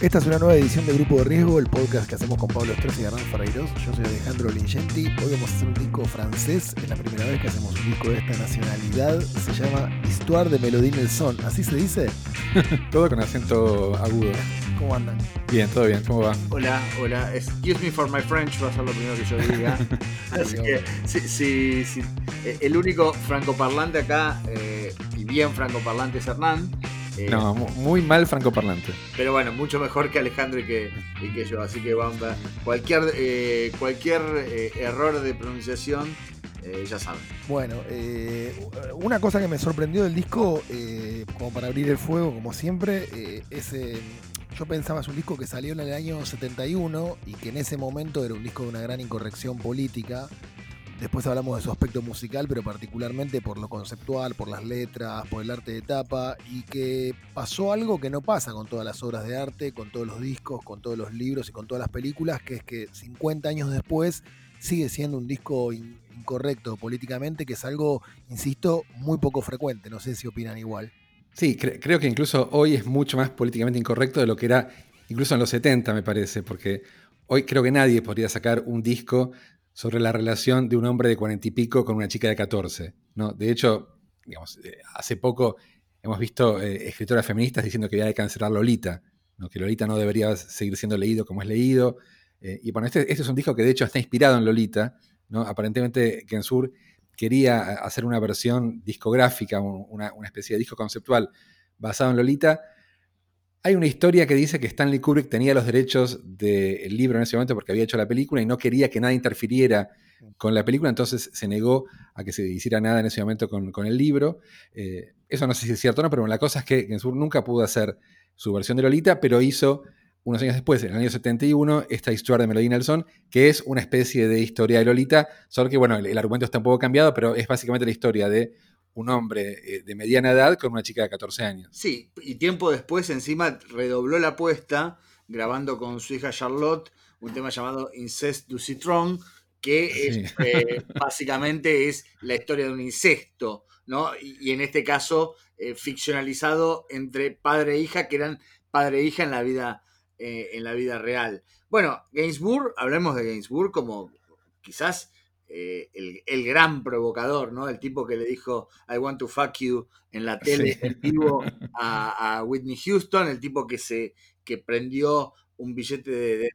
Esta es una nueva edición de Grupo de Riesgo, el podcast que hacemos con Pablo Estrés y Hernán Ferreiros. Yo soy Alejandro Lingenti. Hoy vamos a hacer un disco francés. Es la primera vez que hacemos un disco de esta nacionalidad. Se llama Histoire de Melodie Nelson. ¿Así se dice? todo con acento agudo. ¿Cómo andan? Bien, todo bien. ¿Cómo va? Hola, hola. Excuse me for my French, va a ser lo primero que yo diga. Así que, sí, sí, eh, El único francoparlante acá, eh, y bien francoparlante, es Hernán. Eh, no, muy mal francoparlante. Pero bueno, mucho mejor que Alejandro y que, que yo. Así que vamos a, cualquier, eh, cualquier eh, error de pronunciación, ya saben. Bueno, una cosa que me sorprendió del disco, como para abrir el fuego, como siempre, es. yo pensaba es un disco que salió en el año 71 y que en ese momento era un disco de una gran incorrección política Después hablamos de su aspecto musical, pero particularmente por lo conceptual, por las letras, por el arte de tapa, y que pasó algo que no pasa con todas las obras de arte, con todos los discos, con todos los libros y con todas las películas, que es que 50 años después sigue siendo un disco incorrecto políticamente, que es algo, insisto, muy poco frecuente. No sé si opinan igual. Sí, creo que incluso hoy es mucho más políticamente incorrecto de lo que era incluso en los 70, me parece, porque hoy creo que nadie podría sacar un disco sobre la relación de un hombre de cuarenta y pico con una chica de 14. ¿no? De hecho, digamos, eh, hace poco hemos visto eh, escritoras feministas diciendo que había de cancelar Lolita, que Lolita no debería seguir siendo leído como es leído. Eh, y bueno, este, este, es un disco que de hecho está inspirado en Lolita. ¿no? Aparentemente Gensur quería hacer una versión discográfica, una especie de disco conceptual basado en Lolita, hay una historia que dice que Stanley Kubrick tenía los derechos del libro en ese momento porque había hecho la película y no quería que nada interfiriera con la película, entonces se negó a que se hiciera nada en ese momento con, el libro. Eh, eso no sé si es cierto o no, pero la cosa es que Gensur nunca pudo hacer su versión de Lolita, pero hizo unos años después, en el año 71, esta historia de Melody Nelson, que es una especie de historia de Lolita, solo que, bueno, el argumento está un poco cambiado, pero es básicamente la historia de un hombre eh, de mediana edad con una chica de 14 años. Sí, y tiempo después encima redobló la apuesta grabando con su hija Charlotte un tema llamado Incest du Citron, que eh, básicamente es la historia de un incesto, ¿no? Y, en este caso eh, ficcionalizado entre padre e hija, que eran padre e hija en la vida, en la vida real. Bueno, Gainsbourg, hablemos de Gainsbourg como quizás eh, el, gran provocador, ¿no? El tipo que le dijo I want to fuck you en la tele en vivo a, Whitney Houston, el tipo que se que prendió un billete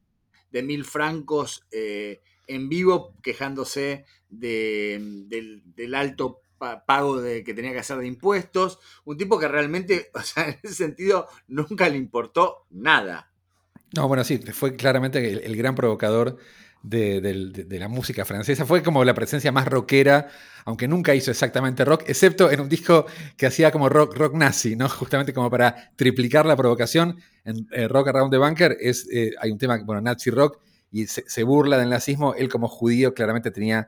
de, mil francos eh, en vivo quejándose del, alto pago de, que tenía que hacer de impuestos, un tipo que realmente, o sea, en ese sentido, nunca le importó nada. No, bueno, sí, fue claramente el gran provocador de, la música francesa. Fue como la presencia más rockera, aunque nunca hizo exactamente rock, excepto en un disco que hacía como rock, rock nazi, ¿no? Justamente como para triplicar la provocación. En eh, Rock Around the Bunker es, eh, hay un tema, bueno, nazi rock, y se, burla del nazismo. Él como judío claramente tenía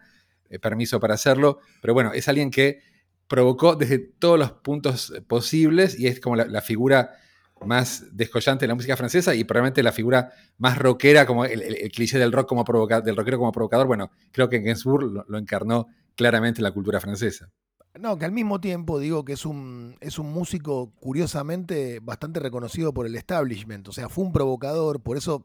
eh, permiso para hacerlo, pero bueno, es alguien que provocó desde todos los puntos posibles y es como la figura más descollante de la música francesa y probablemente la figura más rockera, como el, cliché del rock como del rockero como provocador, bueno, creo que Gainsbourg lo, encarnó claramente en la cultura francesa. No, que al mismo tiempo digo que es un, es un músico curiosamente bastante reconocido por el establishment, o sea, fue un provocador, por eso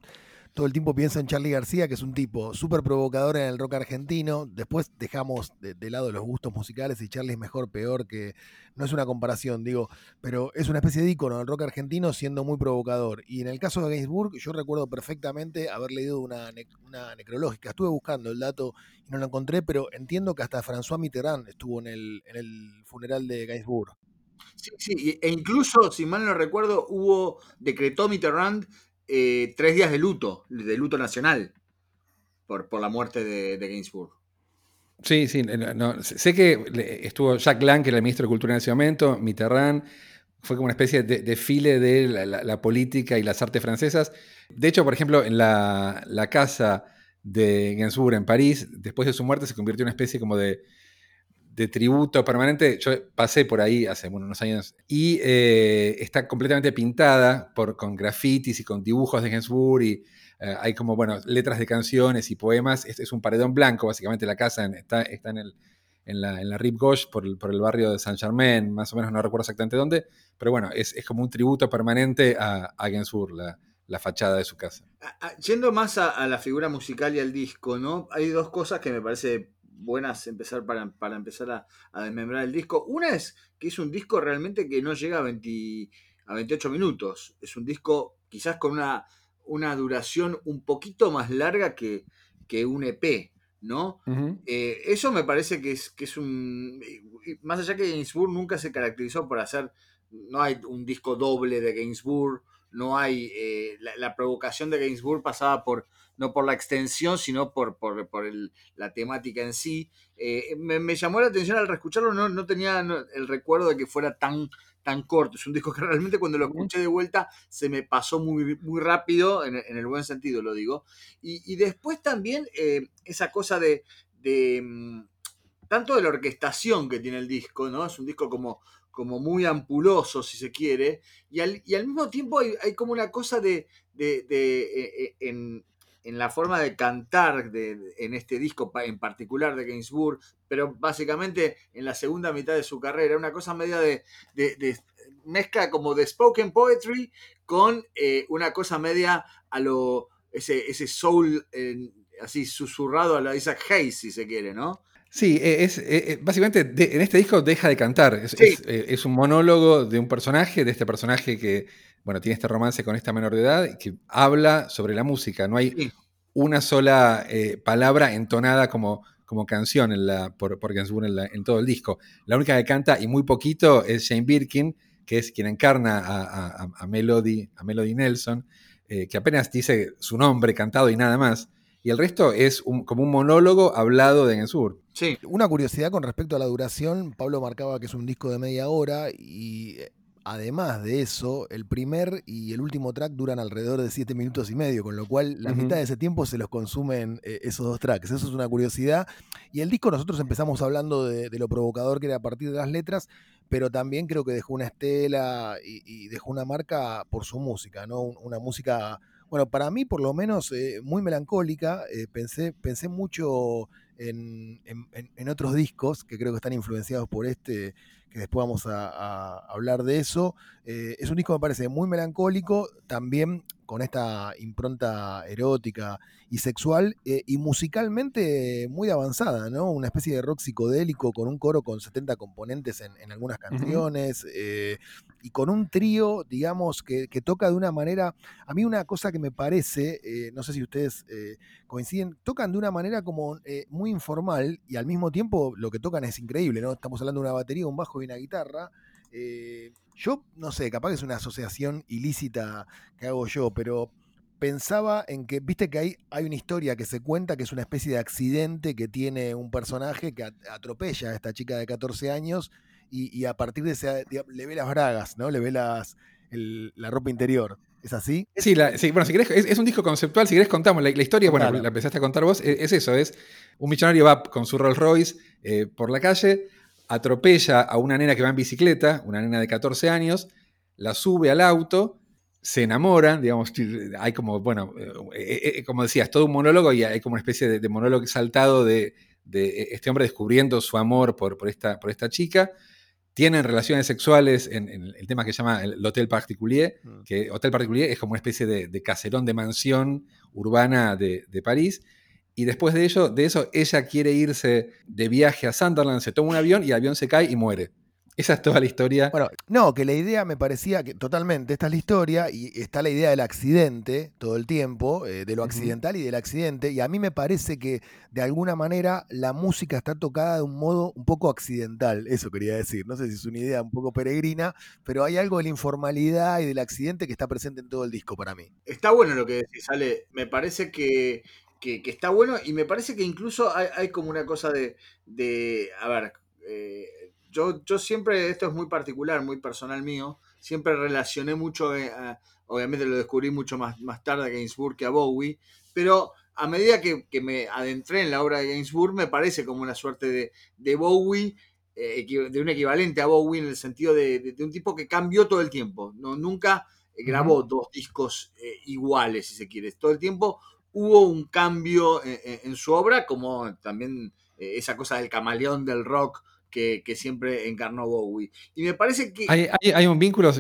todo el tiempo pienso en Charlie García, que es un tipo súper provocador en el rock argentino. Después dejamos de, lado los gustos musicales y Charlie es mejor, peor, que no es una comparación, digo, pero es una especie de ícono del rock argentino siendo muy provocador. Y en el caso de Gainsbourg, yo recuerdo perfectamente haber leído una, necrológica. Estuve buscando el dato y no lo encontré, pero entiendo que hasta François Mitterrand estuvo en el, en el funeral de Gainsbourg. Sí, sí, e incluso, si mal no recuerdo, hubo, decretó Mitterrand eh, tres días de luto, de luto nacional, por, por la muerte de, de Gainsbourg. Sí, sí, sé que estuvo Jacques Lang, que era el ministro de Cultura en ese momento, Mitterrand, fue como una especie de desfile de la, política y las artes francesas. De hecho, por ejemplo, en la, casa de Gainsbourg en París, después de su muerte se convirtió en una especie como de, de tributo permanente. Yo pasé por ahí hace unos años y eh, está completamente pintada por, con grafitis y con dibujos de Gainsbourg y eh, hay como, bueno, letras de canciones y poemas. Este es un paredón blanco, básicamente la casa está, está en, el, en, la, en la Rive Gauche por el, por el barrio de Saint-Germain, más o menos no recuerdo exactamente dónde, pero bueno, es, es como un tributo permanente a, a Gainsbourg, la, la fachada de su casa. Yendo más a, la figura musical y al disco, ¿no? Hay dos cosas que me parece buenas empezar para, empezar a, desmembrar el disco. Una es que es un disco realmente que no llega a, 20, a 28 minutos. Es un disco quizás con una, una duración un poquito más larga que, que un EP, ¿no? Eh, eso me parece que es, que es un... Más allá que Gainsbourg nunca se caracterizó por hacer... No hay un disco doble de Gainsbourg no hay, eh, la, provocación de Gainsbourg pasaba por, no por la extensión, sino por, por, la temática en sí. Eh, me, llamó la atención al reescucharlo, no, no tenía el recuerdo de que fuera tan, tan corto. Es un disco que realmente cuando lo escuché de vuelta se me pasó muy, muy rápido, en, el buen sentido lo digo. Y, después también eh, esa cosa de, de mm, tanto de la orquestación que tiene el disco, ¿no? Es un disco como como muy ampuloso, si se quiere, y al, mismo tiempo hay, como una cosa de, de, eh, eh, en, la forma de cantar de, en este disco en particular de Gainsbourg, pero básicamente en la segunda mitad de su carrera, una cosa media de, mezcla como de spoken poetry con eh, una cosa media a lo, ese, ese soul así susurrado a la Isaac Hayes, si se quiere, ¿no? Sí, e, es, e, e, básicamente en este disco deja de cantar. Es, un monólogo de un personaje, de este personaje que, bueno, tiene este romance con esta menor de edad, que habla sobre la música. No hay una sola eh, palabra entonada como, como canción en la, por, por en, todo el disco. La única que canta, y muy poquito, es Shane Birkin, que es quien encarna a, Melody, a Melody Nelson, eh, que apenas dice su nombre cantado y nada más y el resto es como un monólogo hablado de Gensur. Sí. Una curiosidad con respecto a la duración, Pablo marcaba que es un disco de media hora y eh, además de eso, el primer y el último track duran alrededor de siete minutos y medio, con lo cual la mitad de ese tiempo se los consumen eh, esos dos tracks. Eso es una curiosidad. Y el disco nosotros empezamos hablando de, lo provocador que era a partir de las letras, pero también creo que dejó una estela y, dejó una marca por su música, ¿no? Una música bueno, para mí por lo menos eh, muy melancólica. Eh, pensé, pensé mucho en, otros discos que creo que están influenciados por este, que después vamos a, hablar de eso. Eh, es un disco que me parece muy melancólico, también con esta impronta erótica y sexual, eh, y musicalmente muy avanzada, ¿no? Una especie de rock psicodélico con un coro con 70 componentes en, algunas canciones, eh, y con un trío, digamos, que, toca de una manera, a mí una cosa que me parece, eh, no sé si ustedes coinciden, tocan de una manera como muy informal, y al mismo tiempo lo que tocan es increíble, ¿no? Estamos hablando de una batería, un bajo y una guitarra. Yo, no sé, capaz que es una asociación ilícita que hago yo, pero pensaba en que, viste que hay, hay una historia que se cuenta que es una especie de accidente que tiene un personaje que atropella a esta chica de 14 años y, a partir de ese le ve las bragas, ¿no? Le ve las, la ropa interior. ¿Es así? Sí, bueno, si querés, es, un disco conceptual, si querés contamos la, historia, bueno, la empezaste a contar vos, es, eso, es un millonario va con su Rolls Royce eh, por la calle, atropella a una nena que va en bicicleta, una nena de 14 años, la sube al auto, se enamoran, digamos, hay como, bueno, eh, eh, eh, como decías, todo un monólogo y hay como una especie de, monólogo exaltado de, este hombre descubriendo su amor por, por, esta, por esta chica. Tienen relaciones sexuales en, el tema que se llama el Hotel Particulier, mm. que Hotel Particulier es como una especie de, caserón de mansión urbana de, de París y después de ello, de eso, ella quiere irse de viaje a Sunderland, se toma un avión y el avión se cae y muere. Esa es toda la historia. Bueno, no, que la idea me parecía que totalmente, esta es la historia y está la idea del accidente todo el tiempo, eh, de lo accidental y del accidente, y a mí me parece que de alguna manera la música está tocada de un modo un poco accidental, eso quería decir, no sé si es una idea un poco peregrina, pero hay algo de la informalidad y del accidente que está presente en todo el disco para mí. Está bueno lo que decís, Ale, me parece que que, está bueno y me parece que incluso hay, como una cosa de, a ver, eh, yo, yo siempre, esto es muy particular, muy personal mío, siempre relacioné mucho, eh, obviamente lo descubrí mucho más, más tarde a Gainsbourg que a Bowie, pero a medida que, me adentré en la obra de Gainsbourg me parece como una suerte de, Bowie, eh, de un equivalente a Bowie en el sentido de, un tipo que cambió todo el tiempo, no nunca grabó dos discos iguales, si se quiere. Todo el tiempo hubo un cambio en, su obra, como también eh, esa cosa del camaleón del rock que, siempre encarnó Bowie. Y me parece que... Hay, un vínculo,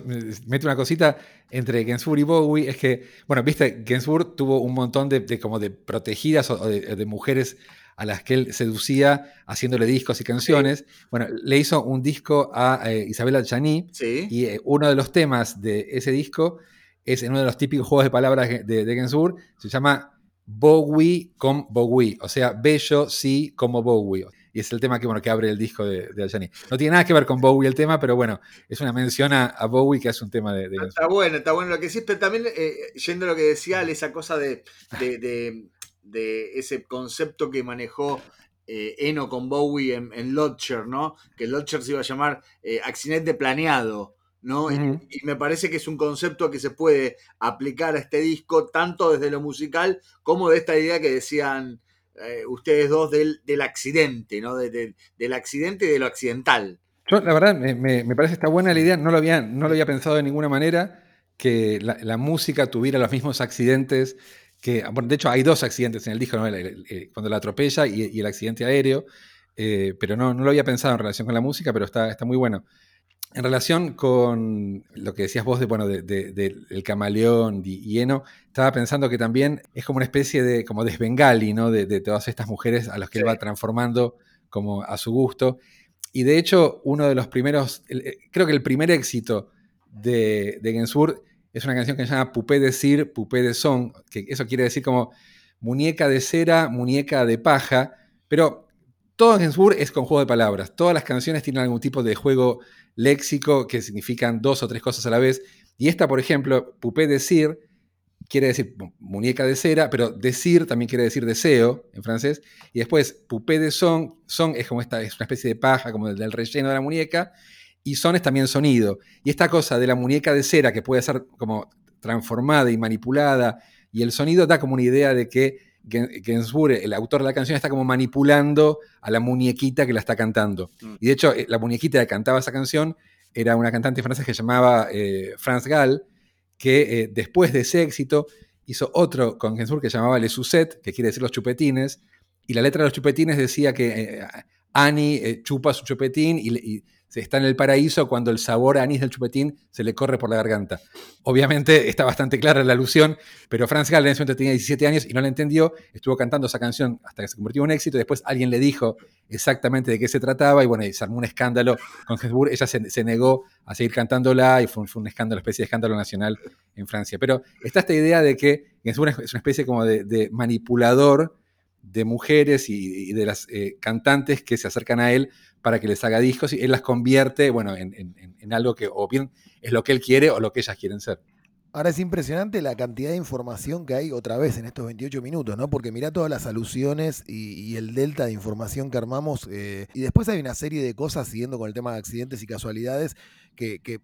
mete una cosita, entre Gainsbourg y Bowie, es que, bueno, viste, Gainsbourg tuvo un montón de, como de protegidas o de, mujeres a las que él seducía haciéndole discos y canciones. Bueno, le hizo un disco a eh, Isabella y eh, uno de los temas de ese disco es en uno de los típicos juegos de palabras de, de Gainsbourg, se llama Bowie con Bowie, o sea, bello sí como Bowie. Y es el tema que, bueno, que abre el disco de, de No tiene nada que ver con Bowie el tema, pero bueno, es una mención a, Bowie que es un tema de... está bueno, está bueno lo que sí, pero también eh, yendo a lo que decía, esa cosa de, de, ese concepto que manejó eh, Eno con Bowie en, en Lodger, ¿no? Que Lodger se iba a llamar eh, accidente planeado. ¿No? y, me parece que es un concepto que se puede aplicar a este disco, tanto desde lo musical como de esta idea que decían eh, ustedes dos del, accidente, ¿no? del accidente y de lo accidental. Yo, la verdad, me, parece que está buena la idea, no lo había, no lo había pensado de ninguna manera, que la, música tuviera los mismos accidentes que, de hecho hay dos accidentes en el disco, cuando la atropella y, el accidente aéreo, eh, pero no, no lo había pensado en relación con la música, pero está, está muy bueno. En relación con lo que decías vos de, bueno, del camaleón y hieno, estaba pensando que también es como una especie de como desbengali, ¿no? De, todas estas mujeres a las que él va transformando como a su gusto. Y de hecho, uno de los primeros, eh, creo que el primer éxito de, de Gensur es una canción que se llama Pupé de Sir, Pupé de Son, que eso quiere decir como muñeca de cera, muñeca de paja, pero todo Gensur es con juego de palabras. Todas las canciones tienen algún tipo de juego léxico que significan dos o tres cosas a la vez. Y esta, por ejemplo, poupée decir, quiere decir muñeca de cera, pero decir también quiere decir deseo en francés. Y después, poupée de son, son es como esta, es una especie de paja, como del relleno de la muñeca. Y son es también sonido. Y esta cosa de la muñeca de cera que puede ser como transformada y manipulada, y el sonido da como una idea de que Gainsbourg, el autor de la canción, está como manipulando a la muñequita que la está cantando. Mm. Y de hecho, eh, la muñequita que cantaba esa canción era una cantante francesa que se llamaba eh, France Gall, que eh, después de ese éxito hizo otro con Gainsbourg que se llamaba Le Suzette, que quiere decir los chupetines, y la letra de los chupetines decía que Annie chupa su chupetín y, está en el paraíso cuando el sabor a anís del chupetín se le corre por la garganta. Obviamente está bastante clara la alusión, pero Franz Gall momento tenía 17 años y no la entendió, estuvo cantando esa canción hasta que se convirtió en un éxito, y después alguien le dijo exactamente de qué se trataba y bueno, se armó un escándalo con Gainsbourg, ella se, negó a seguir cantándola y fue, un escándalo, especie de escándalo nacional en Francia. Pero está esta idea de que Gainsbourg es una especie como de, manipulador de mujeres y, de las eh, cantantes que se acercan a él para que les haga discos y él las convierte, bueno, en, algo que o bien es lo que él quiere o lo que ellas quieren ser. Ahora es impresionante la cantidad de información que hay otra vez en estos 28 minutos, ¿no? Porque mira todas las alusiones y, el delta de información que armamos. Eh, y después hay una serie de cosas, siguiendo con el tema de accidentes y casualidades, que, que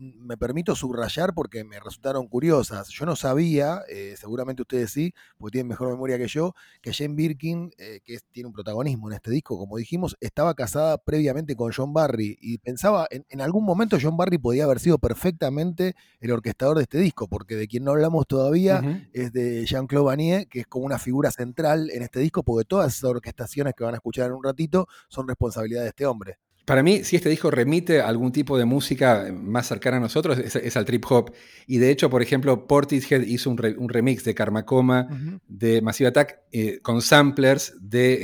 me permito subrayar porque me resultaron curiosas. Yo no sabía, eh, seguramente ustedes sí, porque tienen mejor memoria que yo, que Jane Birkin, eh, que tiene un protagonismo en este disco, como dijimos, estaba casada previamente con John Barry y pensaba, en, algún momento John Barry podía haber sido perfectamente el orquestador de este disco, porque de quien no hablamos todavía es de Jean-Claude Vanier, que es como una figura central en este disco, porque todas esas orquestaciones que van a escuchar en un ratito son responsabilidad de este hombre. Para mí, si este disco remite a algún tipo de música más cercana a nosotros, es, al trip hop. Y de hecho, por ejemplo, Portishead hizo un, remix de Karma Coma, de Massive Attack, eh, con samplers de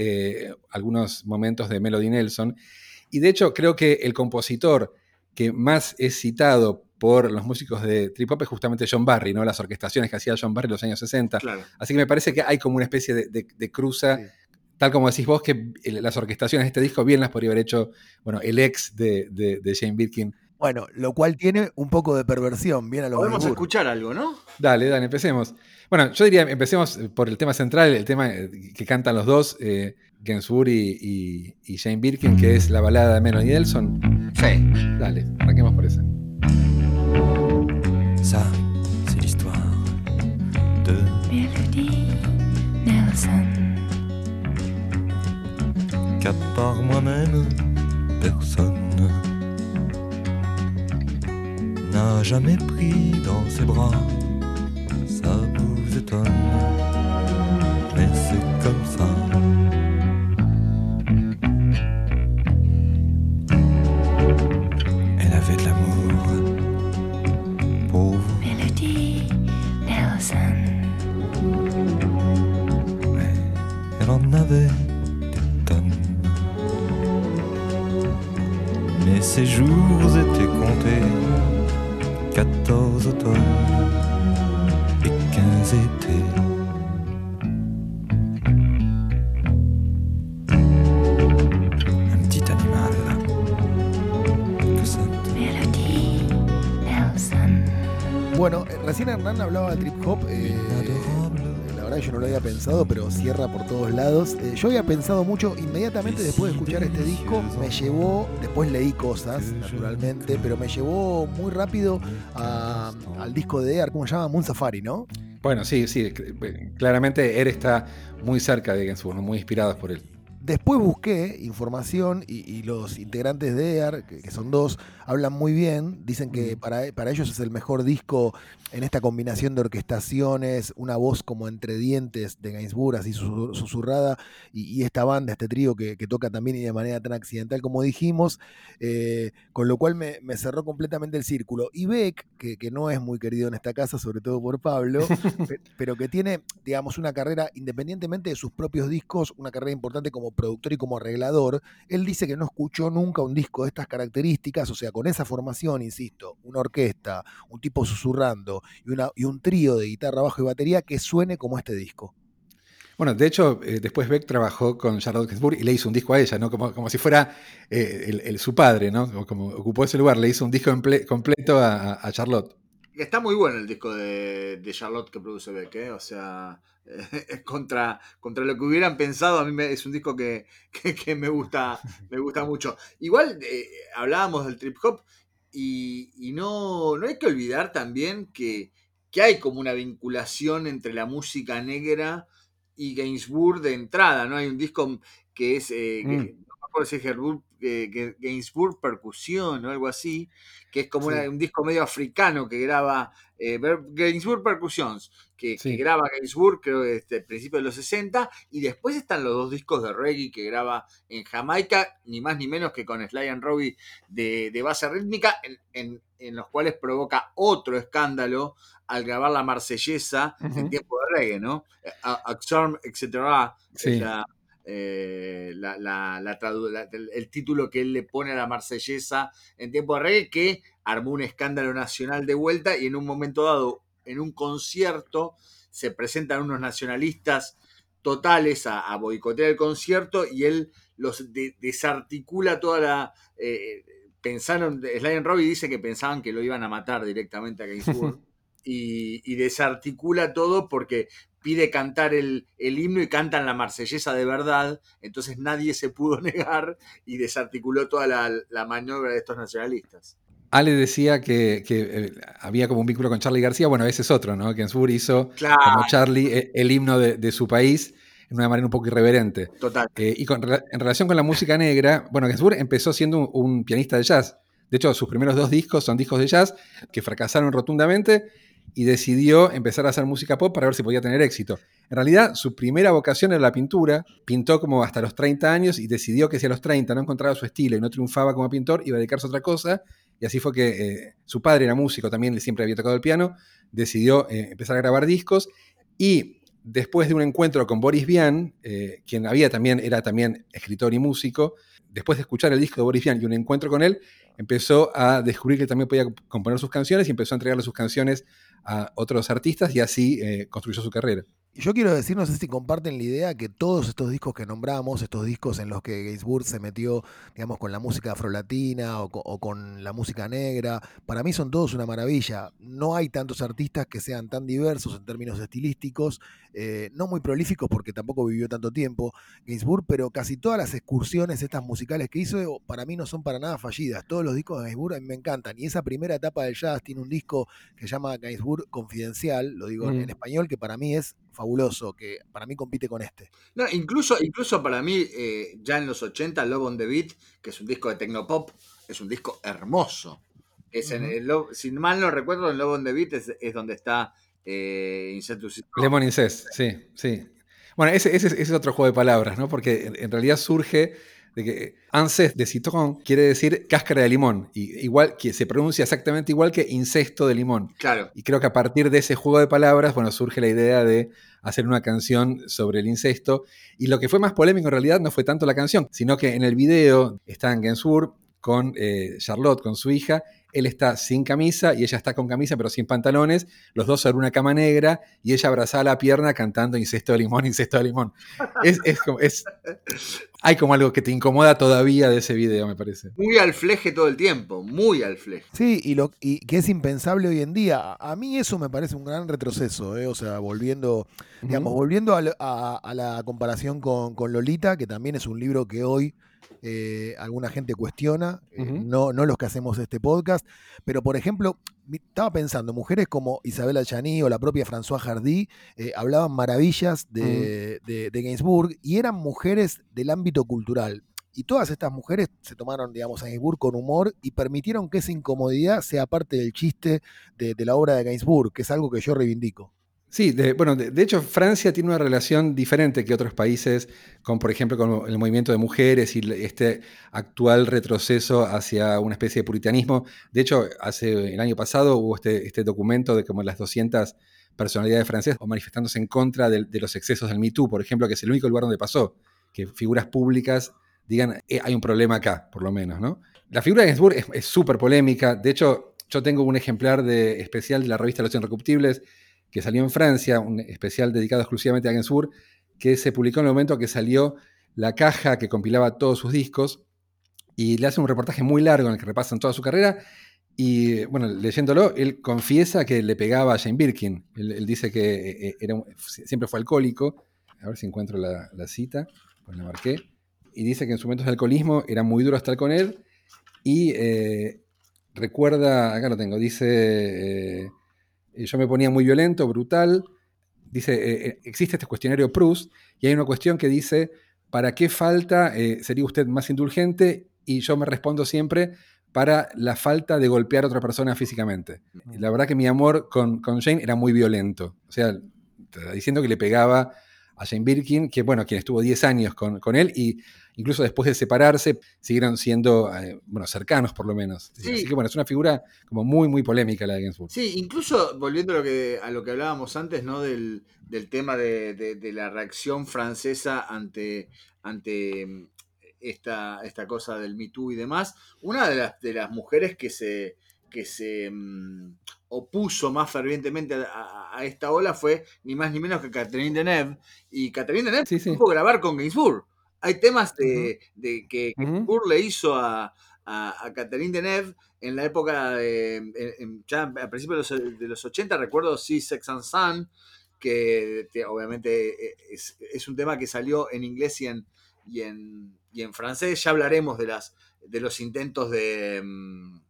eh, algunos momentos de Melody Nelson. Y de hecho, creo que el compositor que más es citado por los músicos de trip hop es justamente John Barry, ¿no? Las orquestaciones que hacía John Barry en los años 60. Así que me parece que hay como una especie de, cruza tal como decís vos, que las orquestaciones de este disco bien las podría haber hecho, bueno, el ex de, de, Shane Birkin. Bueno, lo cual tiene un poco de perversión, bien a lo Podemos escuchar algo, ¿no? Dale, dale, empecemos. Bueno, yo diría, empecemos por el tema central, el tema que cantan los dos, eh, Gensur y, y, Shane Birkin, que es la balada de Melody Nelson. Sí. Dale, arranquemos por esa. Ça, c'est l'histoire de Melody Nelson. Qu'à part moi-même, personne n'a jamais pris dans ses bras. Ça vous étonne, mais c'est comme ça. Mais ces jours étaient comptés, 14 automnes et 15 étés. Un petit animal que ça Melody Nelson. Bueno, eh, recién Hernán hablaba de trip hop. eh, la verdad yo no lo había pensado, pero cierra por todos lados. Eh, yo había pensado mucho, inmediatamente después de escuchar este disco, me llevó, después leí cosas, naturalmente, pero me llevó muy rápido a- al disco de Ear, ¿cómo se llama? Moon Safari, ¿no? Bueno, sí, sí. cl- Claramente él está muy cerca de Gainsbourg, muy inspirados por él. Después busqué información y, y los integrantes de EAR, que, que son dos, hablan muy bien. Dicen que para, para ellos es el mejor disco en esta combinación de orquestaciones, una voz como entre dientes de Gainsbourg, así susu- susurrada, y, y esta banda, este trío que, que toca también y de manera tan accidental como dijimos, eh, con lo cual me, me cerró completamente el círculo. Y Beck, que, que no es muy querido en esta casa, sobre todo por Pablo, pe- pero que tiene, digamos, una carrera, independientemente de sus propios discos, una carrera importante como productor y como arreglador, él dice que no escuchó nunca un disco de estas características, o sea, con esa formación, insisto, una orquesta, un tipo susurrando y, una, y un trío de guitarra, bajo y batería que suene como este disco. Bueno, de hecho, eh, después Beck trabajó con Charlotte Gainsbourg y le hizo un disco a ella, ¿no? Como, como si fuera eh, el, el- su padre, ¿no? Como, como ocupó ese lugar, le hizo un disco completo a, a- a Charlotte. Está muy bueno el disco de, de Charlotte que produce Beck, ¿eh? O sea, eh, contra, contra lo que hubieran pensado, a mí me- es un disco que, que- que me, gusta, me gusta mucho. Igual eh, hablábamos del trip hop y, y no, no hay que olvidar también que, que hay como una vinculación entre la música negra y Gainsbourg de entrada, ¿no? Hay un disco que es, eh, que- Mm. no me acuerdo si es Gainsbourg Percusión o algo así, que es como Sí. una- un disco medio africano que graba eh, Gainsbourg Percussions, que, graba Gainsbourg, creo que este, principios de los 60, y después están los dos discos de reggae que graba en Jamaica, ni más ni menos que con Sly and Robbie de, de base rítmica, en, en- en los cuales provoca otro escándalo al grabar la marsellesa en tiempo de reggae, ¿no? A- Axarm, etcétera, Sí. es la, eh, la- la- la tradu- la- el, el título que él le pone a la marsellesa en tiempo de reggae, que armó un escándalo nacional de vuelta y en un momento dado, en un concierto, se presentan unos nacionalistas totales a, a boicotear el concierto y él los de- desarticula toda la... eh, pensaron, Sly and Robbie dice que pensaban que lo iban a matar directamente a Gainsbourg y, y desarticula todo porque pide cantar el, el himno y cantan la marsellesa de verdad, entonces nadie se pudo negar y desarticuló toda la, la maniobra de estos nacionalistas. Ale decía que, que, eh, había como un vínculo con Charlie García. Bueno, ese es otro, ¿no? Gainsbourg hizo Claro, como Charlie eh, el himno de, de su país en una manera un poco irreverente. total. Eh, y con en relación con la música negra, bueno, Gainsbourg empezó siendo un, un pianista de jazz. De hecho, sus primeros dos discos son discos de jazz que fracasaron rotundamente y decidió empezar a hacer música pop para ver si podía tener éxito. En realidad, su primera vocación era la pintura. Pintó como hasta los 30 años y decidió que si a los 30 no encontraba su estilo y no triunfaba como pintor, iba a dedicarse a otra cosa. Y así fue que eh, su padre era músico, también siempre había tocado el piano, decidió eh, empezar a grabar discos y después de un encuentro con Boris Vian, eh, quien había también, era también escritor y músico, después de escuchar el disco de Boris Vian y un encuentro con él, empezó a descubrir que también podía componer sus canciones y empezó a entregarle sus canciones a otros artistas y así eh, construyó su carrera. Y yo quiero decir, no sé si comparten la idea, que todos estos discos que nombramos, estos discos en los que Gainsbourg se metió, digamos, con la música afrolatina o, co- o con la música negra, para mí son todos una maravilla. No hay tantos artistas que sean tan diversos en términos estilísticos, eh, no muy prolíficos porque tampoco vivió tanto tiempo Gainsbourg, pero casi todas las excursiones estas musicales que hizo, para mí no son para nada fallidas. Todos los discos de Gainsbourg a mí me encantan. Y esa primera etapa del jazz tiene un disco que se llama Gainsbourg Confidencial, lo digo Mm. en español, que para mí es fabuloso, que para mí compite con este. No, incluso, incluso para mí, eh, ya en los 80, Love on the Beat, que es un disco de Tecnopop, es un disco hermoso. Es en el Love- si mal no recuerdo, en Love on the Beat es, es donde está eh, Incetus Lemon Incest, sí, sí. Bueno, ese, ese es- ese es otro juego de palabras, ¿no? Porque en, en realidad surge de que ances de citron quiere decir cáscara de limón, y igual que se pronuncia exactamente igual que incesto de limón. Claro. Y creo que a partir de ese juego de palabras, bueno, surge la idea de hacer una canción sobre el incesto. Y lo que fue más polémico en realidad no fue tanto la canción, sino que en el video está en Gainsbourg con eh, Charlotte, con su hija, él está sin camisa y ella está con camisa pero sin pantalones, los dos sobre una cama negra y ella abrazada la pierna cantando incesto de limón, incesto de limón. Es, es como- es- hay como algo que te incomoda todavía de ese video, me parece. Muy al fleje todo el tiempo, muy al fleje. Sí, y, lo, y que es impensable hoy en día. A, mí eso me parece un gran retroceso, ¿eh? o sea, volviendo, digamos, volviendo a- a la comparación con, con Lolita, que también es un libro que hoy eh, alguna gente cuestiona, eh, no, no los que hacemos este podcast, pero por ejemplo, estaba pensando, mujeres como Isabella Chaní o la propia François Hardy eh, hablaban maravillas de, de, de Gainsbourg y eran mujeres del ámbito cultural. Y todas estas mujeres se tomaron, digamos, a Gainsbourg con humor y permitieron que esa incomodidad sea parte del chiste de, de la obra de Gainsbourg, que es algo que yo reivindico. Sí, de, bueno, de, hecho Francia tiene una relación diferente que otros países con, por ejemplo, con el movimiento de mujeres y este actual retroceso hacia una especie de puritanismo. De hecho, hace el año pasado hubo este, este documento de como las 200 personalidades francesas manifestándose en contra de, los excesos del Me Too, por ejemplo, que es el único lugar donde pasó, que figuras públicas digan, "Eh, hay un problema acá, por lo menos, ¿no? La figura de Gainsbourg es- es súper polémica, de hecho, yo tengo un ejemplar de, especial de la revista Los Inrecuptibles, que salió en Francia, un especial dedicado exclusivamente a Gainsbourg, que se publicó en el momento que salió la caja que compilaba todos sus discos, y le hacen un reportaje muy largo en el que repasan toda su carrera, y bueno, leyéndolo, él confiesa que le pegaba a Jane Birkin. Él, dice que eh, era un- siempre fue alcohólico. A ver si encuentro la, cita, pues la marqué. Y dice que en sus momentos de alcoholismo era muy duro estar con él. Y eh, recuerda, acá lo tengo, dice, eh, yo me ponía muy violento, brutal. Dice, eh, eh, existe este cuestionario Proust y hay una cuestión que dice, ¿para qué falta eh, sería usted más indulgente? Y yo me respondo siempre, para la falta de golpear a otra persona físicamente. La verdad que mi amor con, con Jane era muy violento. O sea, diciendo que le pegaba a Jane Birkin, que bueno, quien estuvo 10 años con, con él y incluso después de separarse siguieron siendo, eh, bueno, cercanos por lo menos. Sí. Así que bueno, es una figura como muy, muy polémica la de Gainsbourg. Sí, incluso volviendo a lo que, a lo que hablábamos antes, ¿no? Del, del tema de, de- de la reacción francesa ante, ante mm, esta, esta cosa del Me Too y demás. Una de las, de las mujeres que se, que se mm, opuso más fervientemente a, a- a esta ola fue ni más ni menos que Catherine Deneuve. Y Catherine Deneuve Sí, grabar con Gainsbourg. Hay temas de, de que. Gainsbourg le hizo a, a, Catherine Deneuve en la época de, en- en- ya a principios de los, de los 80, recuerdo sí, Sex and Sun, que te- obviamente es, es un tema que salió en inglés y en, y en, y en francés. Ya hablaremos de, las, de los intentos de, mm,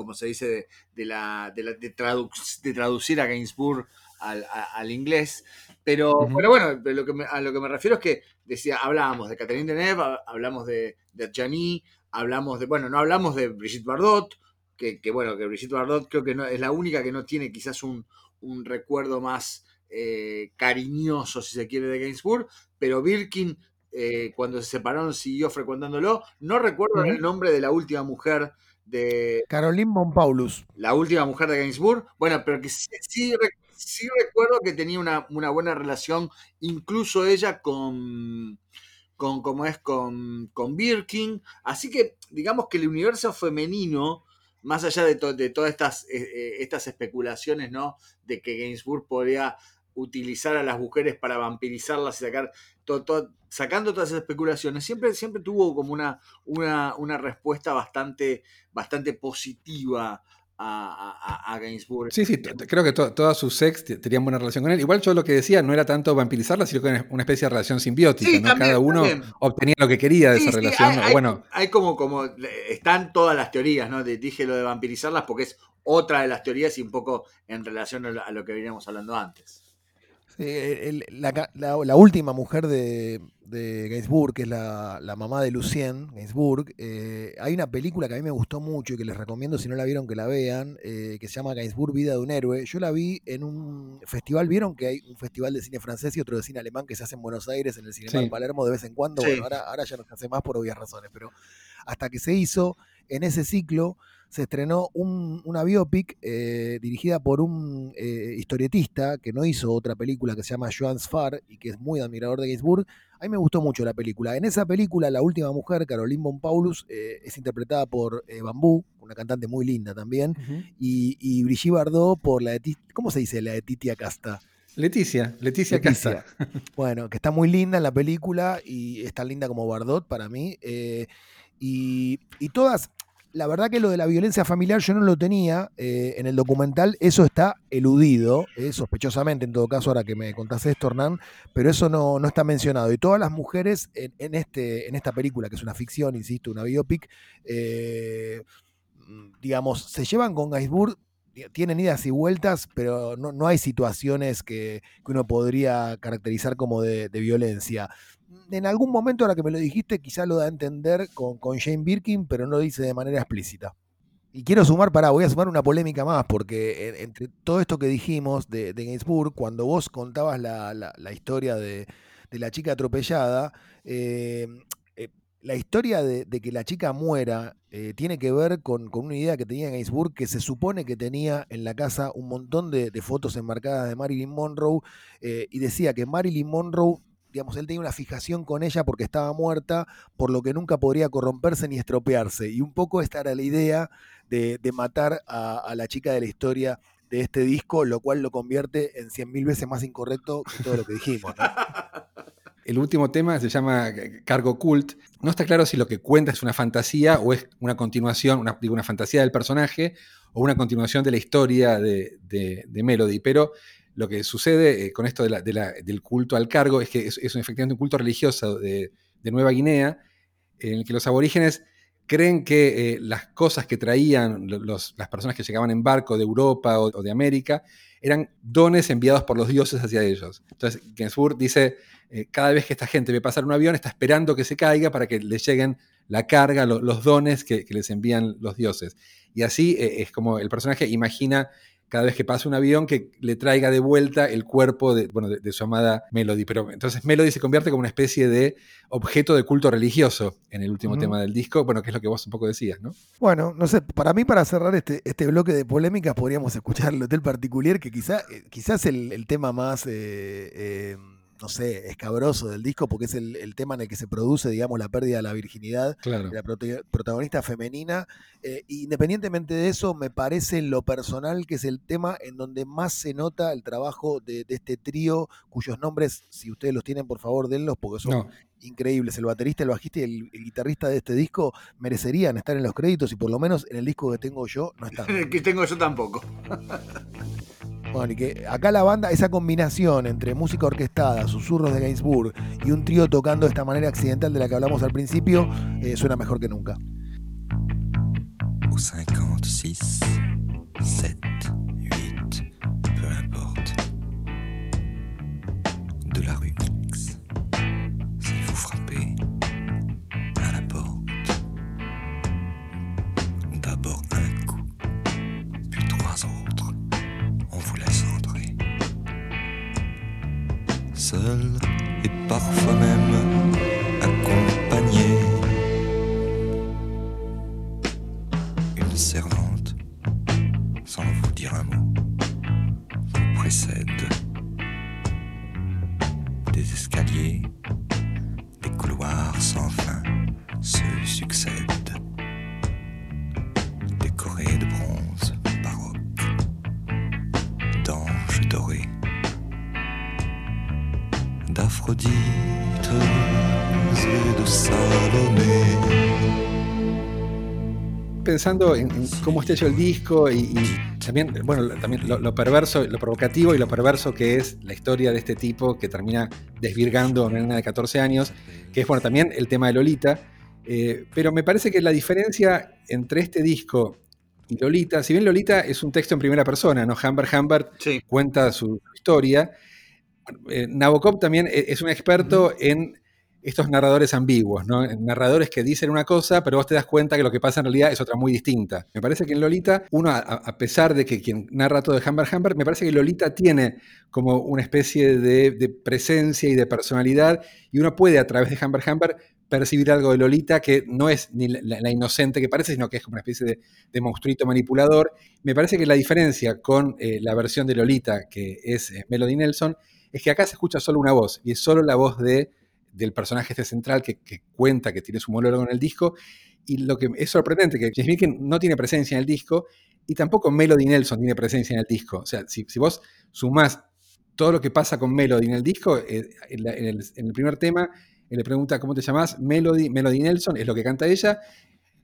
como se dice, de, de la, de, la- de traduc- de traducir a Gainsbourg al, a- al inglés. Pero, pero bueno, pero lo que me- a lo que me refiero es que decía, hablábamos de Catherine Deneuve, ha- hablamos de, de Gianni, hablamos de, bueno, no hablamos de Brigitte Bardot, que, que, bueno, que Brigitte Bardot creo que no, es la única que no tiene quizás un, un recuerdo más eh, cariñoso, si se quiere, de Gainsbourg, pero Birkin, eh, cuando se separaron, siguió frecuentándolo. No recuerdo el nombre de la última mujer de, Caroline Monpaulus. la última mujer de Gainsbourg. Bueno, pero que sí, sí re- sí recuerdo que tenía una, una buena relación, incluso ella con, con como es con, con Birkin. Así que digamos que el universo femenino, más allá de, to- de todas estas, eh, eh, estas especulaciones, ¿no? De que Gainsbourg podría utilizar a las mujeres para vampirizarlas y sacar to- to- sacando todas esas especulaciones, siempre, siempre tuvo como una, una, una respuesta bastante, bastante positiva a, a- a Gainsbourg. Sí, sí, creo que to- todas sus ex tenían buena relación con él. Igual yo lo que decía no era tanto vampirizarla, sino que era una especie de relación simbiótica. Sí, ¿no? también, Cada uno también. obtenía lo que quería de Sí, esa sí, relación. hay, bueno, hay como, como, están todas las teorías, ¿no? De- dije lo de vampirizarlas porque es otra de las teorías y un poco en relación a lo, a lo que veníamos hablando antes. Eh, el- la, ca- la- la última mujer de, de Gainsbourg, que es la, la mamá de Lucien Gainsbourg, eh, hay una película que a mí me gustó mucho y que les recomiendo si no la vieron que la vean, eh, que se llama Gainsbourg, Vida de un Héroe. Yo la vi en un festival, vieron que hay un festival de cine francés y otro de cine alemán que se hace en Buenos Aires, en el Cinema Sí. Palermo de vez en cuando. Sí. Bueno, ahora, ahora ya no se hace más por obvias razones, pero hasta que se hizo, en ese ciclo se estrenó un- una biopic eh, dirigida por un eh, historietista que no hizo otra película que se llama Joan Sfar y que es muy admirador de Gainsbourg. A mí me gustó mucho la película. En esa película, la última mujer, Caroline Von Paulus, eh, es interpretada por Bambú, una cantante muy linda también, y, y Brigitte Bardot por la de ¿Cómo se dice la de Titia Casta? Leticia, Leticia Leticia. Casta. Bueno, que está muy linda en la película y es tan linda como Bardot para mí. eh, y, y todas, la verdad que lo de la violencia familiar yo no lo tenía eh, en el documental, eso está eludido, eh, sospechosamente en todo caso, ahora que me contás esto, Hernán, pero eso no, no está mencionado. Y todas las mujeres en, este, en esta película, que es una ficción, insisto, una biopic, eh, digamos, se llevan con Gainsbourg, tienen idas y vueltas, pero no, no hay situaciones que, uno podría caracterizar como de violencia. En algún momento, ahora que me lo dijiste, quizá lo da a entender con, con Jane Birkin, pero no lo dice de manera explícita. Y quiero sumar, pará, voy a sumar una polémica más, porque en- entre todo esto que dijimos de, de Gainsbourg, cuando vos contabas la, la- historia de, de la chica atropellada, eh, eh, la historia de, que la chica muera eh, tiene que ver con, con una idea que tenía Gainsbourg, que se supone que tenía en la casa un montón de, fotos enmarcadas de Marilyn Monroe, eh, y decía que Marilyn Monroe digamos, él tenía una fijación con ella porque estaba muerta, por lo que nunca podría corromperse ni estropearse. Y un poco esta era la idea de, de matar a, la chica de la historia de este disco, lo cual lo convierte en cien mil veces más incorrecto que todo lo que dijimos. El último tema se llama Cargo Cult. No está claro si lo que cuenta es una fantasía o es una continuación, una, digo, una fantasía del personaje o una continuación de la historia de- de Melody. Pero lo que sucede eh, con esto del culto al cargo es que es, efectivamente un culto religioso de, Nueva Guinea en el que los aborígenes creen que eh, las cosas que traían las personas que llegaban en barco de Europa o, de América eran dones enviados por los dioses hacia ellos. Entonces, Gainsbourg dice, eh, cada vez que esta gente ve pasar un avión, está esperando que se caiga para que le lleguen la carga, lo- los dones que, les envían los dioses. Y así es como el personaje imagina cada vez que pasa un avión que le traiga de vuelta el cuerpo de, bueno, de, de su amada Melody. Pero entonces Melody se convierte como una especie de objeto de culto religioso en el último tema del disco, bueno, que es lo que vos un poco decías, ¿no? Bueno, no sé, para mí para cerrar este, este bloque de polémicas podríamos escuchar el Hotel Particulier, que quizá, eh, quizás el, el tema más, eh, eh, no sé, escabroso del disco, porque es el, el tema en el que se produce, digamos, la pérdida de la virginidad Claro. de la protagonista femenina. Eh, independientemente de eso, me parece en lo personal que es el tema en donde más se nota el trabajo de, de este trío, cuyos nombres, si ustedes los tienen, por favor, denlos, porque son No, increíbles. El baterista, el bajista y el, el guitarrista de este disco merecerían estar en los créditos y por lo menos en el disco que tengo yo no están. Que tengo yo tampoco. Bueno, y que acá la banda, esa combinación entre música orquestada, susurros de Gainsbourg y un trío tocando de esta manera accidental de la que hablamos al principio, eh, suena mejor que nunca. Au 56, 7, pensando en, en cómo está hecho el disco y, y también, bueno, también lo, lo perverso, lo provocativo y lo perverso que es la historia de este tipo que termina desvirgando a una nena de 14 años, que es, bueno, también el tema de Lolita. Eh, pero me parece que la diferencia entre este disco y Lolita, si bien Lolita es un texto en primera persona, ¿no? Humbert Humbert Sí. cuenta su historia. eh, Nabokov también e, es un experto en estos narradores ambiguos, ¿no? narradores que dicen una cosa, pero vos te das cuenta que lo que pasa en realidad es otra muy distinta. Me parece que en Lolita, uno, a, pesar de que quien narra todo es Hamber Hamber, me parece que Lolita tiene como una especie de, presencia y de personalidad, y uno puede a través de Hamber Hamber percibir algo de Lolita que no es ni la, inocente que parece, sino que es como una especie de, monstruito manipulador. Me parece que la diferencia con eh, la versión de Lolita, que es Melody Nelson, es que acá se escucha solo una voz, y es solo la voz de del personaje este central que, cuenta que tiene su monólogo en el disco. Y lo que es sorprendente que James Wilkin no tiene presencia en el disco y tampoco Melody Nelson tiene presencia en el disco. O sea, si, vos sumás todo lo que pasa con Melody en el disco, eh, en, el, primer tema, él le pregunta cómo te llamas, Melody, Melody Nelson, es lo que canta ella.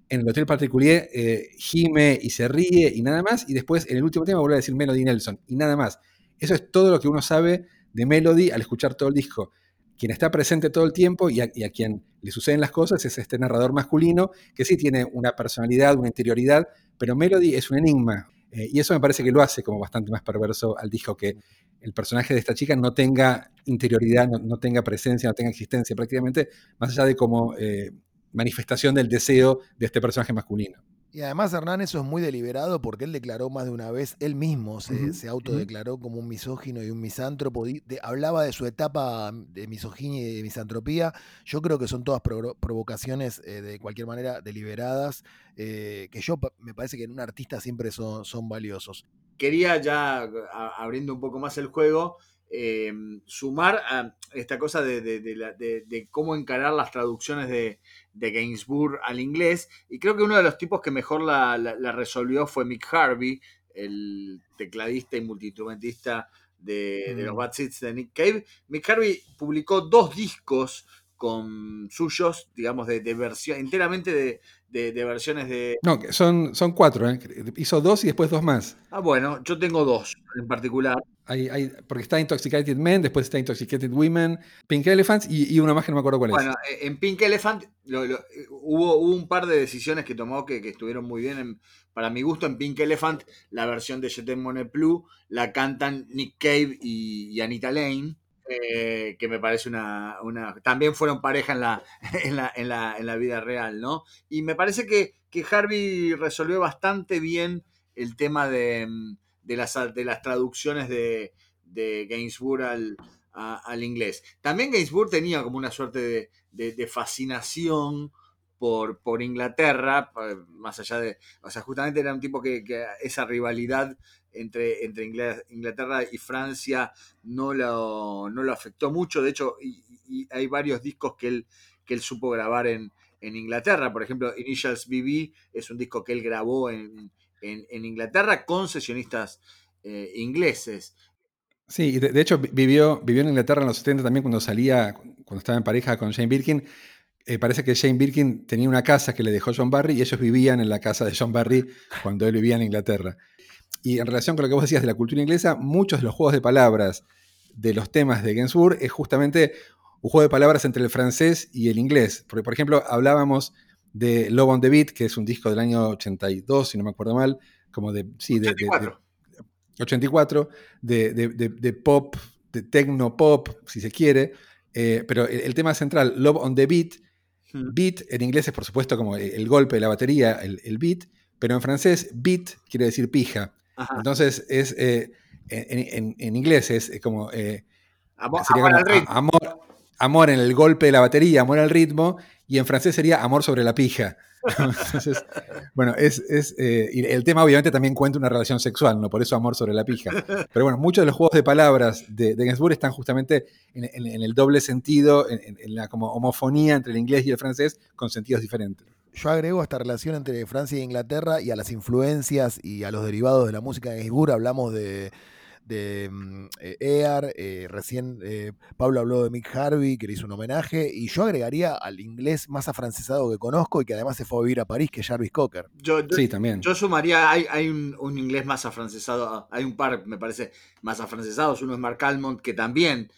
En el Hotel Particulier eh, gime y se ríe y nada más. Y después en el último tema vuelve a decir Melody Nelson y nada más. Eso es todo lo que uno sabe de Melody al escuchar todo el disco quien está presente todo el tiempo y a, quien le suceden las cosas es este narrador masculino que sí tiene una personalidad, una interioridad, pero Melody es un enigma. Eh, y eso me parece que lo hace como bastante más perverso al disco, que el personaje de esta chica no tenga interioridad, no, tenga presencia, no tenga existencia prácticamente, más allá de como eh, manifestación del deseo de este personaje masculino. Y además Hernán eso es muy deliberado porque él declaró más de una vez, él mismo se, autodeclaró como un misógino y un misántropo, hablaba de su etapa de misoginia y de misantropía, yo creo que son todas provocaciones eh, de cualquier manera deliberadas, eh, que yo me parece que en un artista siempre son, son valiosos. Quería ya, abriendo un poco más el juego, eh, sumar a esta cosa de, cómo encarar las traducciones de, Gainsbourg al inglés. Y creo que uno de los tipos que mejor la, resolvió fue Mick Harvey, el tecladista y multiinstrumentista de, los mm. Bad Seeds de Nick Cave. Mick Harvey publicó dos discos con suyos, digamos, de, versión, enteramente de, de, versiones de... No, son, son cuatro, ¿eh? hizo dos y después dos más. Ah, bueno, yo tengo dos en particular. Hay, hay, porque está Intoxicated Men, después está Intoxicated Women, Pink Elephants y, una más que no me acuerdo cuál es. Bueno, eh, en Pink Elephant hubo, un par de decisiones que tomó que, estuvieron muy bien. para mi gusto, en Pink Elephant, la versión de Je Monet Plus la cantan Nick Cave y Anita Lane. Eh, que me parece una, También fueron pareja en la, en la, vida real, ¿no? Y me parece que, que Harvey resolvió bastante bien el tema de, las, de las traducciones de, de Gainsbourg al, al inglés. También Gainsbourg tenía como una suerte de, fascinación por, por, Inglaterra, más allá de, o sea, justamente era un tipo que, esa rivalidad entre, entre Inglaterra y Francia no lo, no lo afectó mucho. De hecho, hay varios discos que él, que él supo grabar en, en, Inglaterra. Por ejemplo, Initials BB es un disco que él grabó en, en, Inglaterra con sesionistas eh, ingleses. Sí, de, hecho vivió, vivió en Inglaterra en los 70 también cuando salía, cuando estaba en pareja con Jane Birkin. Eh, parece que Jane Birkin tenía una casa que le dejó John Barry y ellos vivían en la casa de John Barry cuando él vivía en Inglaterra. Y en relación con lo que vos decías de la cultura inglesa, muchos de los juegos de palabras de los temas de Gainsbourg es justamente un juego de palabras entre el francés y el inglés. Porque, por ejemplo, hablábamos de Love on the Beat, que es un disco del año 82, si no me acuerdo mal, como de... Sí, de, 84. De, 84, de, pop, de techno pop, si se quiere. Eh, pero el, tema central, Love on the Beat, hmm. beat en inglés es por supuesto como el, golpe de la batería, el, el beat, pero en francés beat quiere decir pija. Entonces, es eh, en, inglés es como. Eh, amor, amor, en el golpe de la batería, amor al ritmo, y en francés sería amor sobre la pija. Entonces, bueno, es, eh, el tema obviamente también cuenta una relación sexual, ¿no? Por eso amor sobre la pija. Pero bueno, muchos de los juegos de palabras de, de están justamente en, el doble sentido, en, la como homofonía entre el inglés y el francés, con sentidos diferentes yo agrego esta relación entre Francia e Inglaterra y a las influencias y a los derivados de la música de Gainsbourg. Hablamos de, de mm, eh, Ear, eh, recién eh, Pablo habló de Mick Harvey, que le hizo un homenaje, y yo agregaría al inglés más afrancesado que conozco y que además se fue a vivir a París, que es Jarvis Cocker. Yo, sí, también. Yo sumaría, hay, un, inglés más afrancesado, hay un par, me parece, más afrancesados. Uno es Mark Almond, que también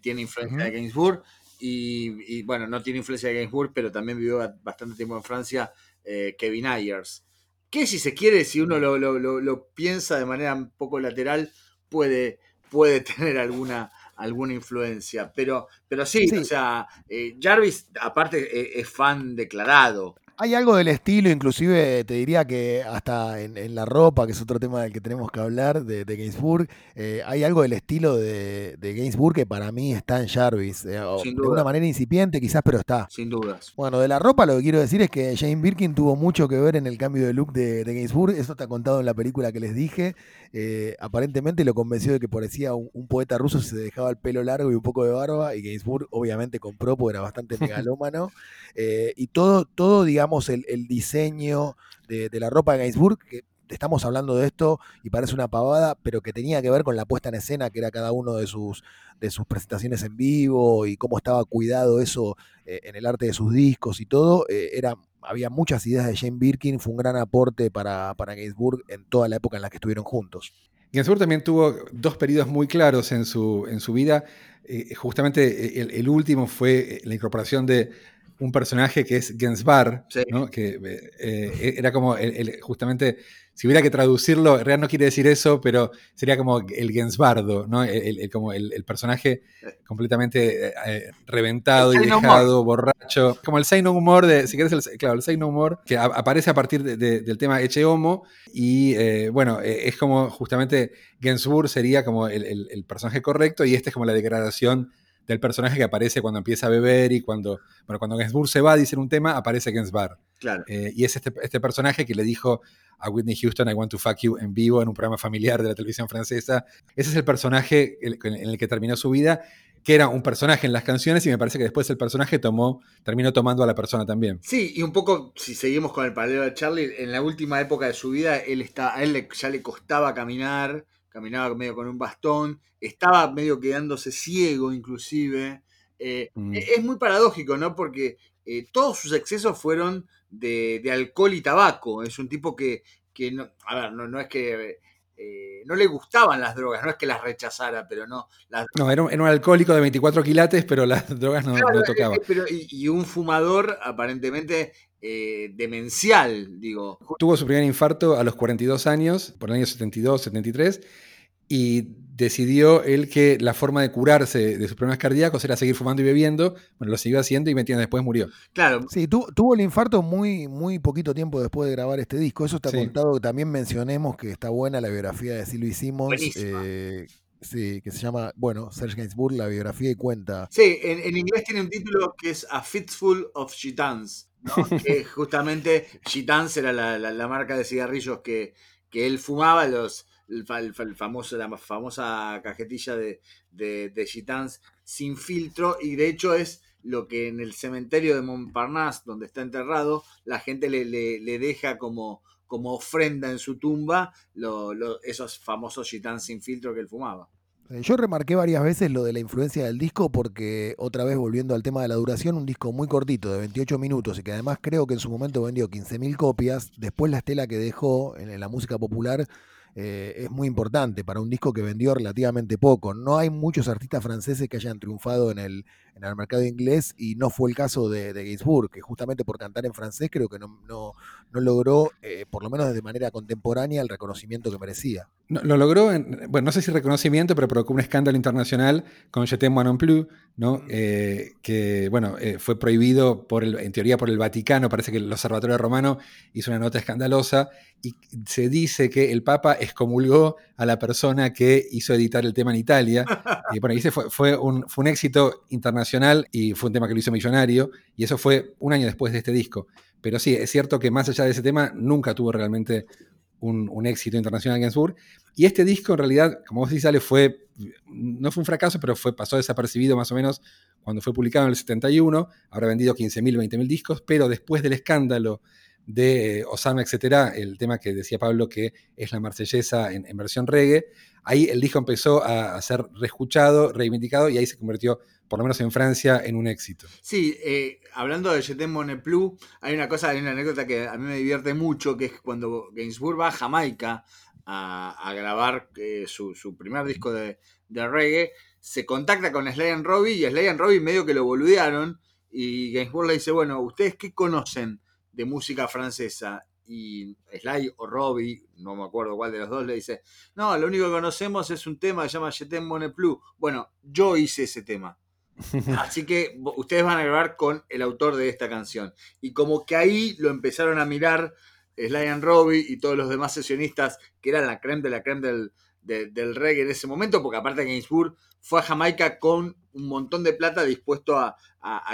tiene influencia de Gainsbourg, y, bueno, no tiene influencia de Gainsbourg, pero también vivió bastante tiempo en Francia, eh, Kevin Ayers. Que si se quiere, si uno lo, piensa de manera un poco lateral, puede, puede tener alguna, alguna influencia. Pero, pero sí, Sí. o sea, eh, Jarvis, aparte, eh, es fan declarado. Hay algo del estilo, inclusive te diría que hasta en, en la ropa, que es otro tema del que tenemos que hablar, de, de Gainsbourg, eh, hay algo del estilo de, de Gainsbourg que para mí está en Jarvis. eh, de una manera incipiente quizás, pero está. Sin dudas. Bueno, de la ropa lo que quiero decir es que Jane Birkin tuvo mucho que ver en el cambio de look de, de Gainsbourg. Eso está contado en la película que les dije. Eh, aparentemente lo convenció de que parecía un, un poeta ruso si se dejaba el pelo largo y un poco de barba. Y Gainsbourg obviamente compró porque era bastante megalómano. Y todo, todo, digamos, el, diseño de, la ropa de Gainsbourg, que estamos hablando de esto y parece una pavada, pero que tenía que ver con la puesta en escena, que era cada uno de sus, de sus presentaciones en vivo y cómo estaba cuidado eso eh, en el arte de sus discos y todo, eh, era, había muchas ideas de Jane Birkin, fue un gran aporte para, para Gainsbourg en toda la época en la que estuvieron juntos. Gainsbourg también tuvo dos periodos muy claros en su, en su vida. Eh, justamente el último fue la incorporación de un personaje que es Gensbar, Sí. ¿no? que eh, eh, era como el- el- justamente, si hubiera que traducirlo, en realidad no quiere decir eso, pero sería como el Gensbardo, ¿no? El, como el, personaje completamente eh, reventado y dejado, borracho, como el No Humor, de, si querés, el, claro, el Humor, que a- aparece a partir de- de- del tema Eche Homo, y eh, bueno, es como justamente Gensburg sería como el personaje correcto, y esta es como la degradación del personaje que aparece cuando empieza a beber y cuando, bueno, cuando Gainsbourg se va a decir un tema, aparece Gainsbar. Claro. Eh, y es este, este personaje que le dijo a Whitney Houston, I want to fuck you en vivo en un programa familiar de la televisión francesa. Ese es el personaje en el que terminó su vida, que era un personaje en las canciones y me parece que después el personaje tomó, terminó tomando a la persona también. Sí, y un poco, si seguimos con el paralelo de Charlie, en la última época de su vida, él está, a él ya le costaba caminar, caminaba medio con un bastón, estaba medio quedándose ciego inclusive. Eh, Mm. e- Es muy paradójico, ¿no? Porque eh, todos sus excesos fueron de, de alcohol y tabaco. Es un tipo que, que no, a ver, no, no es que eh, no le gustaban las drogas, no es que las rechazara, pero no, las No, era un, era un alcohólico de 24 quilates, pero las drogas no, Claro, no tocaba. pero- y, y un fumador aparentemente eh, demencial, digo. Tuvo su primer infarto a los 42 años, por el año 72, 73, y decidió él que la forma de curarse de sus problemas cardíacos era seguir fumando y bebiendo. Bueno, lo siguió haciendo y 20 años después murió. Claro, Sí, tu- tuvo el infarto muy, muy poquito tiempo después de grabar este disco. Eso está Sí. contado. También mencionemos que está buena la biografía de Sylvie Simmons. Eh, sí, que se llama, bueno, Serge Gainsbourg, la biografía y cuenta. sí, en, en inglés tiene un título que es A Fistful of Gitans, ¿no? que justamente Gitans era la, la- la marca de cigarrillos que, que él fumaba, los, el, fa- el fa- el famoso, la famosa cajetilla de, de, Gitans sin filtro, y de hecho es lo que en el cementerio de Montparnasse, donde está enterrado, la gente le, le- le deja como, como ofrenda en su tumba lo- esos famosos Gitans sin filtro que él fumaba. Eh, Yo remarqué varias veces lo de la influencia del disco porque, otra vez volviendo al tema de la duración, un disco muy cortito, de 28 minutos, y que además creo que en su momento vendió 15.000 copias, después la estela que dejó en, la música popular eh, es muy importante para un disco que vendió relativamente poco. No hay muchos artistas franceses que hayan triunfado en el, en el mercado inglés y no fue el caso de, de Gainsbourg, que justamente por cantar en francés creo que no, no, no logró, eh, por lo menos de manera contemporánea, el reconocimiento que merecía. No, lo logró, en- bueno, no sé si reconocimiento, pero provocó un escándalo internacional con Je t'aime non plus, ¿no? Eh, que, bueno, eh, fue prohibido, por el, en teoría, por el Vaticano. Parece que el Observatorio Romano hizo una nota escandalosa y se dice que el Papa excomulgó a la persona que hizo editar el tema en Italia. Y bueno, y ese fue, fue un, fue un éxito internacional y fue un tema que lo hizo millonario. Y eso fue un año después de este disco. Pero sí, es cierto que más allá de ese tema, nunca tuvo realmente un, éxito internacional Gainsbourg. Y este disco, en realidad, como vos decís, Ale, fue, no fue un fracaso, pero fue, pasó desapercibido más o menos cuando fue publicado en el 71. Habrá vendido 15.000, 20.000 discos, pero después del escándalo de eh, Osama, etcétera, el tema que decía Pablo que es la marsellesa en, en versión reggae, ahí el disco empezó a, a ser reescuchado, reivindicado y ahí se convirtió, por lo menos en Francia, en un éxito. Sí, eh, hablando de Jetem Moneplu, hay una cosa, hay una anécdota que a mí me divierte mucho, que es cuando Gainsbourg va a Jamaica a, grabar eh, su, su primer disco de, reggae, se contacta con Sly and Robbie y Sly and Robbie medio que lo boludearon y Gainsbourg le dice, bueno, ¿ustedes qué conocen de música francesa? y Sly o Robbie, no me acuerdo cuál de los dos, le dice, no, lo único que conocemos es un tema que se llama Je t'aime. Bueno, yo hice ese tema. Así que ustedes van a grabar con el autor de esta canción. Y como que ahí lo empezaron a mirar Sly and Robbie y todos los demás sesionistas, que eran la creme de la creme del, de- del reggae en ese momento, porque aparte Gainsbourg fue a Jamaica con un montón de plata dispuesto a,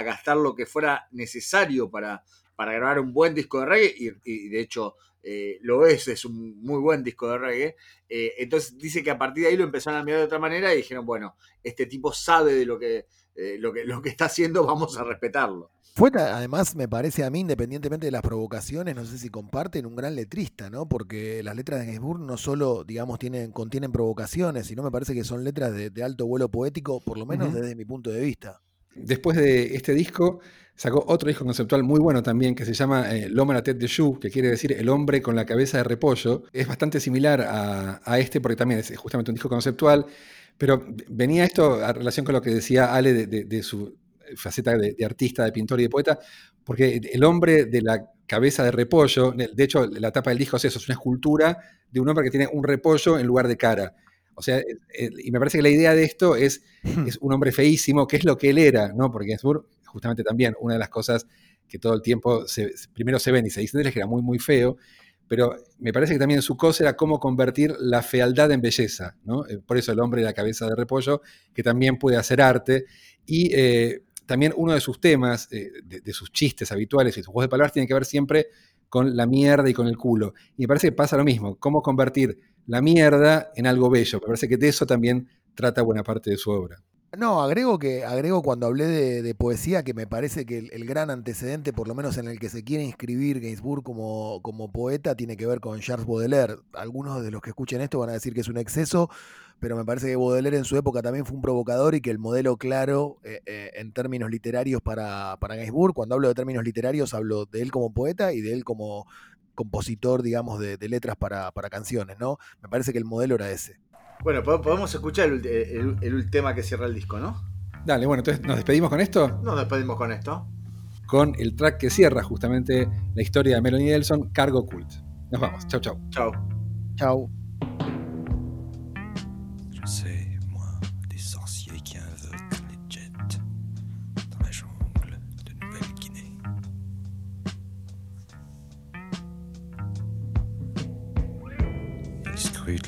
gastar lo que fuera necesario para, para grabar un buen disco de reggae, y, y de hecho eh, lo es, es un muy buen disco de reggae. Eh, entonces dice que a partir de ahí lo empezaron a mirar de otra manera y dijeron, bueno, este tipo sabe de lo que, eh, lo que, lo que está haciendo, vamos a respetarlo. Fue además, me parece a mí, independientemente de las provocaciones, no sé si comparten, un gran letrista, ¿no? Porque las letras de Gainsbourg no solo, digamos, tienen, contienen provocaciones, sino me parece que son letras de, de alto vuelo poético, por lo menos desde mi punto de vista. Después de este disco, sacó otro disco conceptual muy bueno también que se llama eh, L'homme à la tête de chou, que quiere decir el hombre con la cabeza de repollo. Es bastante similar a, a este porque también es justamente un disco conceptual, pero venía esto a relación con lo que decía Ale de, de- de su faceta de, de artista, de pintor y de poeta, porque el hombre de la cabeza de repollo, de hecho la tapa del disco es eso, es una escultura de un hombre que tiene un repollo en lugar de cara. O sea, y me parece que la idea de esto es es un hombre feísimo, que es lo que él era, ¿no? Porque Gainsbourg, justamente también, una de las cosas que todo el tiempo se- primero se ven y se dicen es que era muy, muy feo, pero me parece que también su cosa era cómo convertir la fealdad en belleza, ¿no? Eh, Por eso el hombre de la cabeza de repollo, que también puede hacer arte, y eh, también uno de sus temas, eh, de, de sus chistes habituales y sus juegos de palabras, tiene que ver siempre con la mierda y con el culo. Y me parece que pasa lo mismo, cómo convertir la mierda en algo bello. Me parece que de eso también trata buena parte de su obra. No, agrego que agrego cuando hablé de, poesía que me parece que el, el gran antecedente, por lo menos en el que se quiere inscribir Gainsbourg como, como poeta, tiene que ver con Charles Baudelaire. Algunos de los que escuchen esto van a decir que es un exceso, pero me parece que Baudelaire en su época también fue un provocador y que el modelo claro eh, eh, en términos literarios para, para Gainsbourg, cuando hablo de términos literarios, hablo de él como poeta y de él como compositor, digamos, de, de letras para, para canciones, ¿no? Me parece que el modelo era ese. Bueno, po- podemos escuchar el, ulti- el- el- el tema que cierra el disco, ¿no? Dale, bueno, entonces nos despedimos con esto, Nos despedimos con esto. con el track que cierra justamente la historia de Melanie Nelson, Cargo Cult. Nos vamos, chau chau. Chao. Chau. Je sais, moi, des sorciers qui invoquent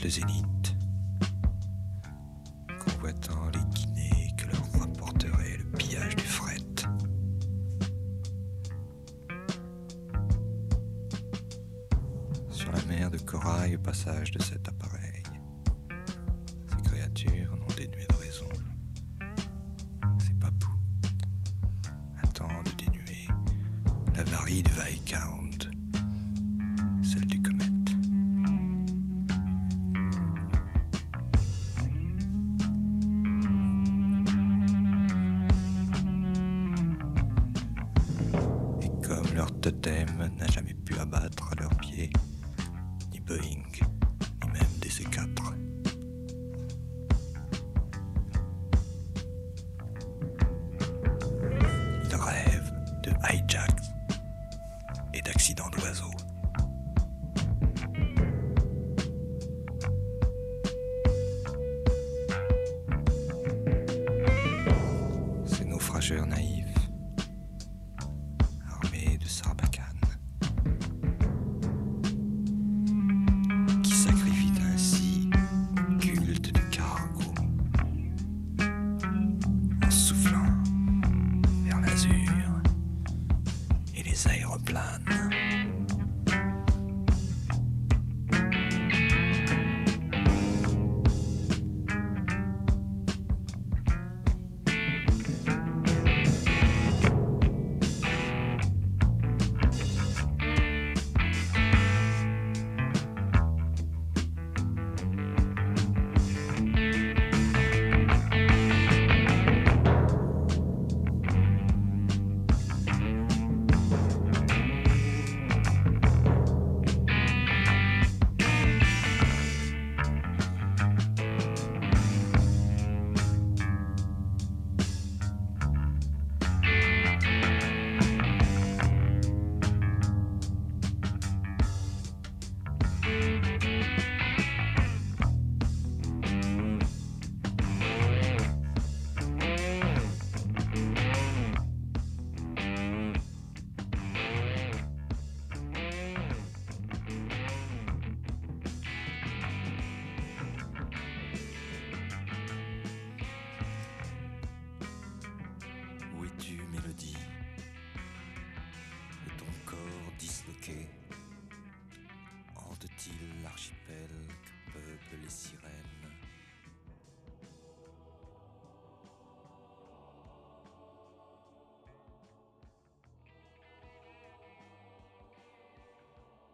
les de corail au passage de cet appareil.